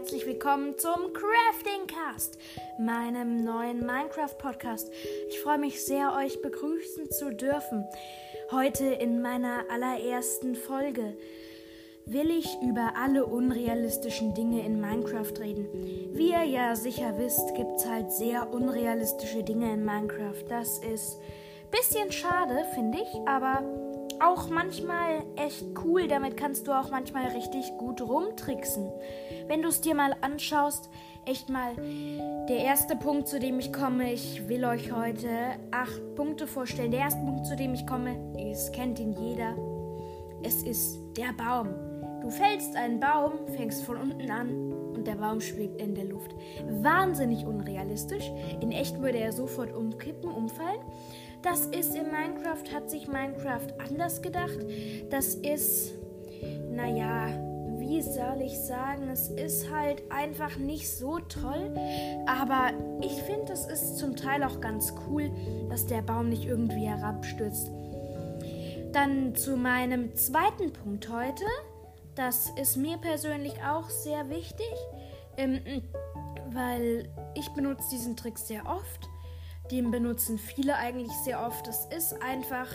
herzlich willkommen zum Crafting Cast, meinem neuen Minecraft Podcast. Ich freue mich sehr, euch begrüßen zu dürfen. Heute in meiner allerersten Folge will ich über alle unrealistischen Dinge in Minecraft reden. Wie ihr ja sicher wisst, gibt es halt sehr unrealistische Dinge in Minecraft. Das ist ein bisschen schade, finde ich, aber auch manchmal echt cool. Damit kannst du auch manchmal richtig gut rumtricksen. Wenn du es dir mal anschaust, echt mal der erste Punkt, zu dem ich komme. Ich will euch heute acht Punkte vorstellen. Der erste Punkt, zu dem ich komme, ist, kennt ihn jeder. Es ist der Baum. Du fällst einen Baum, fängst von unten an und der Baum schwebt in der Luft. Wahnsinnig unrealistisch. In echt würde er sofort umkippen, umfallen. Das ist in Minecraft, hat sich Minecraft anders gedacht. Das ist, naja, wie soll ich sagen, es ist halt einfach nicht so toll. Aber ich finde, es ist zum Teil auch ganz cool, dass der Baum nicht irgendwie herabstürzt. Dann zu meinem zweiten Punkt heute. Das ist mir persönlich auch sehr wichtig, ähm, weil ich benutze diesen Trick sehr oft. Den benutzen viele eigentlich sehr oft. Das ist einfach,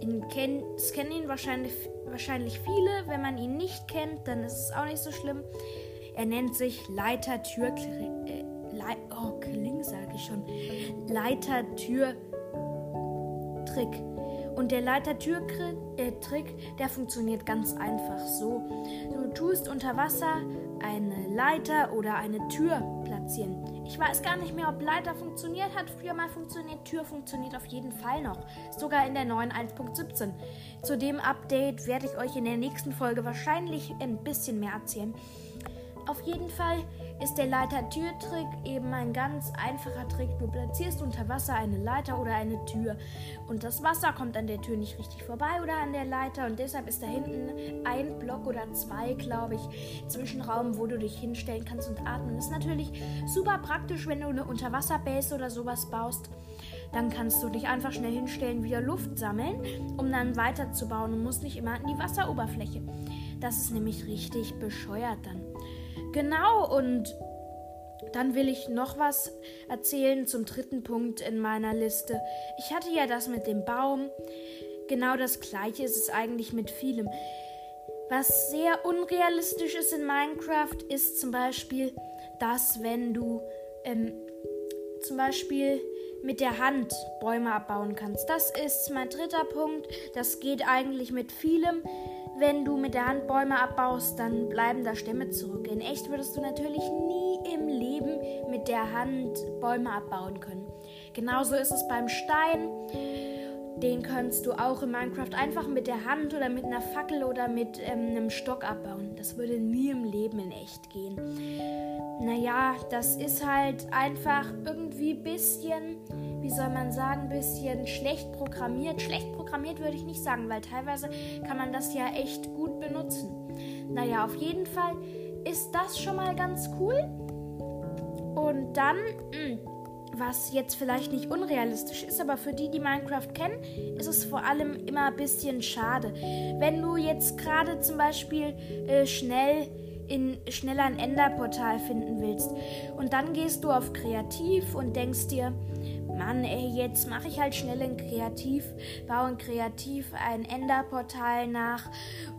in ken das kennen ihn wahrscheinlich, wahrscheinlich viele. Wenn man ihn nicht kennt, dann ist es auch nicht so schlimm. Er nennt sich Leiter-Tür... Äh, Le oh, sage ich schon. Leiter-Tür-Trick. Und der Leiter-Tür-Trick, der funktioniert ganz einfach so. Du tust unter Wasser eine Leiter oder eine Tür platzieren. Ich weiß gar nicht mehr, ob Leiter funktioniert hat. Früher mal funktioniert. Tür funktioniert auf jeden Fall noch. Sogar in der neuen 1.17. Zu dem Update werde ich euch in der nächsten Folge wahrscheinlich ein bisschen mehr erzählen. Auf jeden Fall ist der Leiter-Tür-Trick eben ein ganz einfacher Trick. Du platzierst unter Wasser eine Leiter oder eine Tür und das Wasser kommt an der Tür nicht richtig vorbei oder an der Leiter und deshalb ist da hinten ein Block oder zwei, glaube ich, Zwischenraum, wo du dich hinstellen kannst und atmen. Das ist natürlich super praktisch, wenn du eine Unterwasserbase oder sowas baust. Dann kannst du dich einfach schnell hinstellen, wieder Luft sammeln, um dann weiterzubauen und musst nicht immer an die Wasseroberfläche. Das ist nämlich richtig bescheuert dann. Genau, und dann will ich noch was erzählen zum dritten Punkt in meiner Liste. Ich hatte ja das mit dem Baum. Genau das gleiche ist es eigentlich mit vielem. Was sehr unrealistisch ist in Minecraft, ist zum Beispiel, dass wenn du ähm, zum Beispiel mit der Hand Bäume abbauen kannst. Das ist mein dritter Punkt. Das geht eigentlich mit vielem. Wenn du mit der Hand Bäume abbaust, dann bleiben da Stämme zurück. In echt würdest du natürlich nie im Leben mit der Hand Bäume abbauen können. Genauso ist es beim Stein. Den kannst du auch in Minecraft einfach mit der Hand oder mit einer Fackel oder mit ähm, einem Stock abbauen. Das würde nie im Leben in echt gehen. Naja, das ist halt einfach irgendwie ein bisschen wie soll man sagen, ein bisschen schlecht programmiert. Schlecht programmiert würde ich nicht sagen, weil teilweise kann man das ja echt gut benutzen. Naja, auf jeden Fall ist das schon mal ganz cool. Und dann, hm, was jetzt vielleicht nicht unrealistisch ist, aber für die, die Minecraft kennen, ist es vor allem immer ein bisschen schade. Wenn du jetzt gerade zum Beispiel äh, schnell in schneller ein Enderportal finden willst und dann gehst du auf Kreativ und denkst dir, Mann, ey, jetzt mache ich halt schnell ein Kreativ, baue ein Kreativ ein Enderportal nach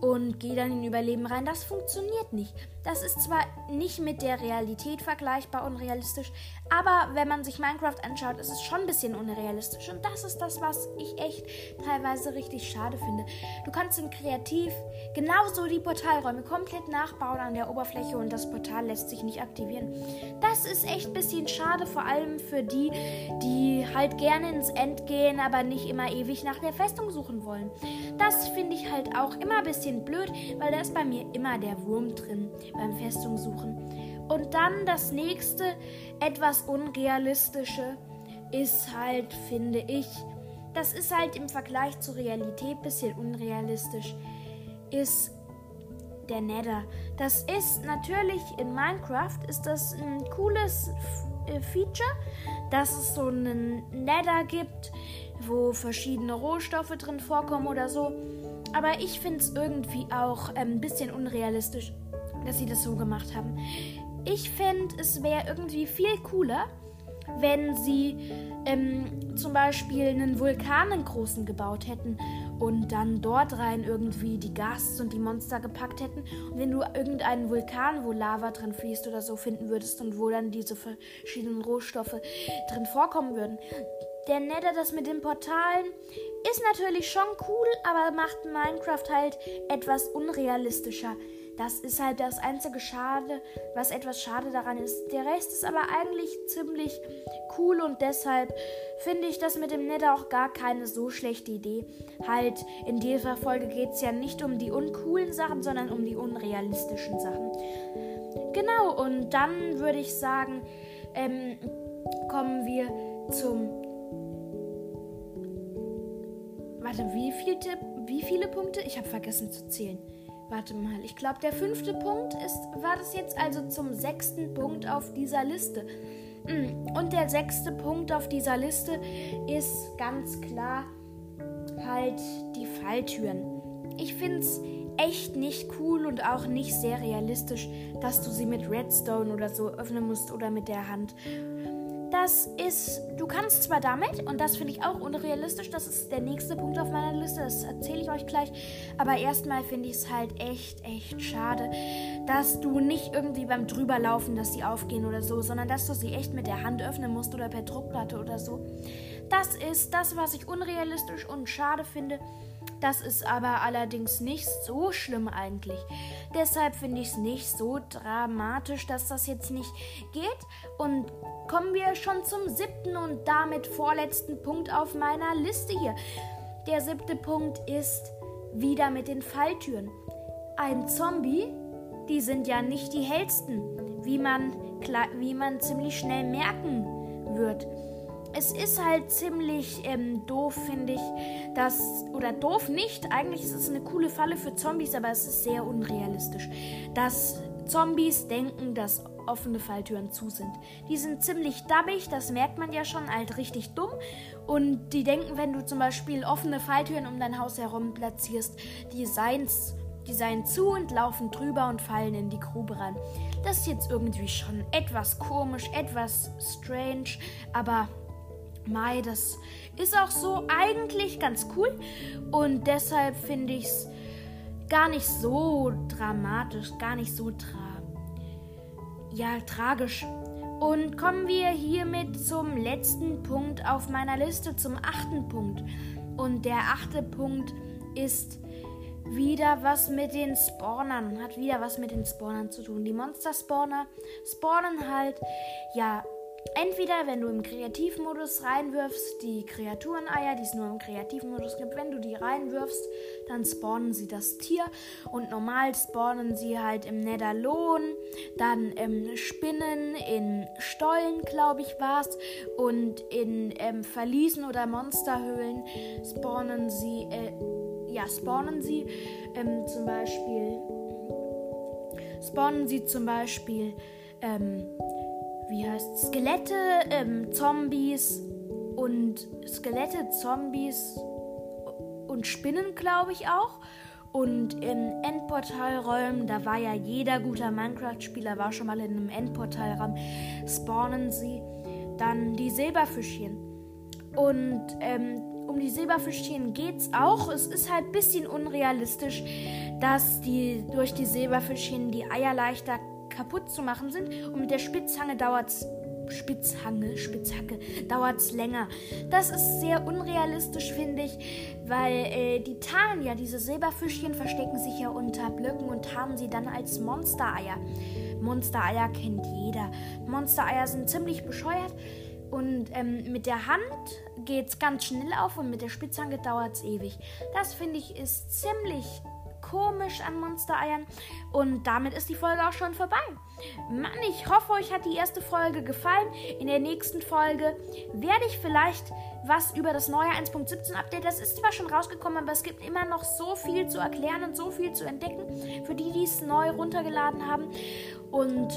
und gehe dann in Überleben rein. Das funktioniert nicht. Das ist zwar nicht mit der Realität vergleichbar unrealistisch, aber wenn man sich Minecraft anschaut, ist es schon ein bisschen unrealistisch. Und das ist das, was ich echt teilweise richtig schade finde. Du kannst in Kreativ genauso die Portalräume komplett nachbauen an der Oberfläche und das Portal lässt sich nicht aktivieren. Das ist echt ein bisschen schade, vor allem für die, die halt gerne ins End gehen, aber nicht immer ewig nach der Festung suchen wollen. Das finde ich halt auch immer ein bisschen blöd, weil da ist bei mir immer der Wurm drin beim Festung suchen. Und dann das nächste, etwas unrealistische, ist halt, finde ich, das ist halt im Vergleich zur Realität ein bisschen unrealistisch, ist der Nether. Das ist natürlich in Minecraft ist das ein cooles äh, Feature, dass es so einen Nether gibt, wo verschiedene Rohstoffe drin vorkommen oder so. Aber ich finde es irgendwie auch ähm, ein bisschen unrealistisch, dass sie das so gemacht haben. Ich finde, es wäre irgendwie viel cooler, wenn sie ähm, zum Beispiel einen Vulkan einen großen gebaut hätten und dann dort rein irgendwie die Gas und die Monster gepackt hätten. Und wenn du irgendeinen Vulkan, wo Lava drin fließt oder so, finden würdest und wo dann diese verschiedenen Rohstoffe drin vorkommen würden. Der Nether, das mit den Portalen, ist natürlich schon cool, aber macht Minecraft halt etwas unrealistischer. Das ist halt das einzige Schade, was etwas schade daran ist. Der Rest ist aber eigentlich ziemlich cool und deshalb finde ich das mit dem Nether auch gar keine so schlechte Idee. Halt, in dieser Folge geht es ja nicht um die uncoolen Sachen, sondern um die unrealistischen Sachen. Genau, und dann würde ich sagen, ähm, kommen wir zum. Warte, wie, viel wie viele Punkte? Ich habe vergessen zu zählen. Warte mal, ich glaube, der fünfte Punkt ist, war das jetzt also zum sechsten Punkt auf dieser Liste. Mm, und der sechste Punkt auf dieser Liste ist ganz klar halt die Falltüren. Ich finde es echt nicht cool und auch nicht sehr realistisch, dass du sie mit Redstone oder so öffnen musst oder mit der Hand. Das ist, du kannst zwar damit, und das finde ich auch unrealistisch, das ist der nächste Punkt auf meiner Liste, das erzähle ich euch gleich, aber erstmal finde ich es halt echt, echt schade, dass du nicht irgendwie beim Drüberlaufen, dass sie aufgehen oder so, sondern dass du sie echt mit der Hand öffnen musst oder per Druckplatte oder so. Das ist das, was ich unrealistisch und schade finde. Das ist aber allerdings nicht so schlimm eigentlich. Deshalb finde ich es nicht so dramatisch, dass das jetzt nicht geht. Und kommen wir schon zum siebten und damit vorletzten Punkt auf meiner Liste hier. Der siebte Punkt ist wieder mit den Falltüren. Ein Zombie, die sind ja nicht die hellsten, wie man, wie man ziemlich schnell merken wird es ist halt ziemlich ähm, doof, finde ich, dass, oder doof nicht, eigentlich ist es eine coole Falle für Zombies, aber es ist sehr unrealistisch, dass Zombies denken, dass offene Falltüren zu sind. Die sind ziemlich dabbig, das merkt man ja schon, halt richtig dumm. Und die denken, wenn du zum Beispiel offene Falltüren um dein Haus herum platzierst, die seins die seien zu und laufen drüber und fallen in die Grube rein. Das ist jetzt irgendwie schon etwas komisch, etwas strange, aber Mai, das ist auch so eigentlich ganz cool. Und deshalb finde ich es gar nicht so dramatisch, gar nicht so tra ja, tragisch. Und kommen wir hiermit zum letzten Punkt auf meiner Liste, zum achten Punkt. Und der achte Punkt ist wieder was mit den Spawnern, hat wieder was mit den Spawnern zu tun. Die Monster-Spawner spawnen halt, ja, Entweder, wenn du im Kreativmodus reinwirfst, die Kreatureneier, die es nur im Kreativmodus gibt, wenn du die reinwirfst, dann spawnen sie das Tier und normal spawnen sie halt im Netherlohn, dann ähm, Spinnen in Stollen, glaube ich, war es, und in ähm, Verliesen oder Monsterhöhlen spawnen sie, äh, ja, spawnen sie ähm, zum Beispiel, spawnen sie zum Beispiel, ähm, wie heißt Skelette, ähm, Zombies und Skelette, Zombies und Spinnen, glaube ich auch. Und in Endportalräumen, da war ja jeder guter Minecraft-Spieler, war schon mal in einem Endportalraum, spawnen sie dann die Silberfischchen. Und ähm, um die Silberfischchen geht's auch. Es ist halt ein bisschen unrealistisch, dass die durch die Silberfischchen die Eier leichter kaputt zu machen sind und mit der Spitzhange dauert es Spitzhange, Spitzhacke, dauert es länger. Das ist sehr unrealistisch, finde ich, weil äh, die ja, diese Silberfischchen verstecken sich ja unter Blöcken und tarnen sie dann als Monstereier. Monstereier kennt jeder. Monstereier sind ziemlich bescheuert und ähm, mit der Hand geht es ganz schnell auf und mit der Spitzhange dauert es ewig. Das finde ich ist ziemlich komisch an Monstereiern. Und damit ist die Folge auch schon vorbei. Mann, ich hoffe, euch hat die erste Folge gefallen. In der nächsten Folge werde ich vielleicht was über das neue 1.17 Update. Das ist zwar schon rausgekommen, aber es gibt immer noch so viel zu erklären und so viel zu entdecken für die, die es neu runtergeladen haben. Und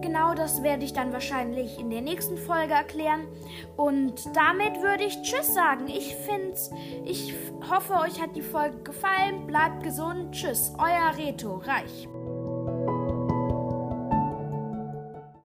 genau das werde ich dann wahrscheinlich in der nächsten Folge erklären. Und damit würde ich Tschüss sagen. Ich finde ich hoffe, euch hat die Folge gefallen. Bleibt gesund. Tschüss, euer Reto Reich.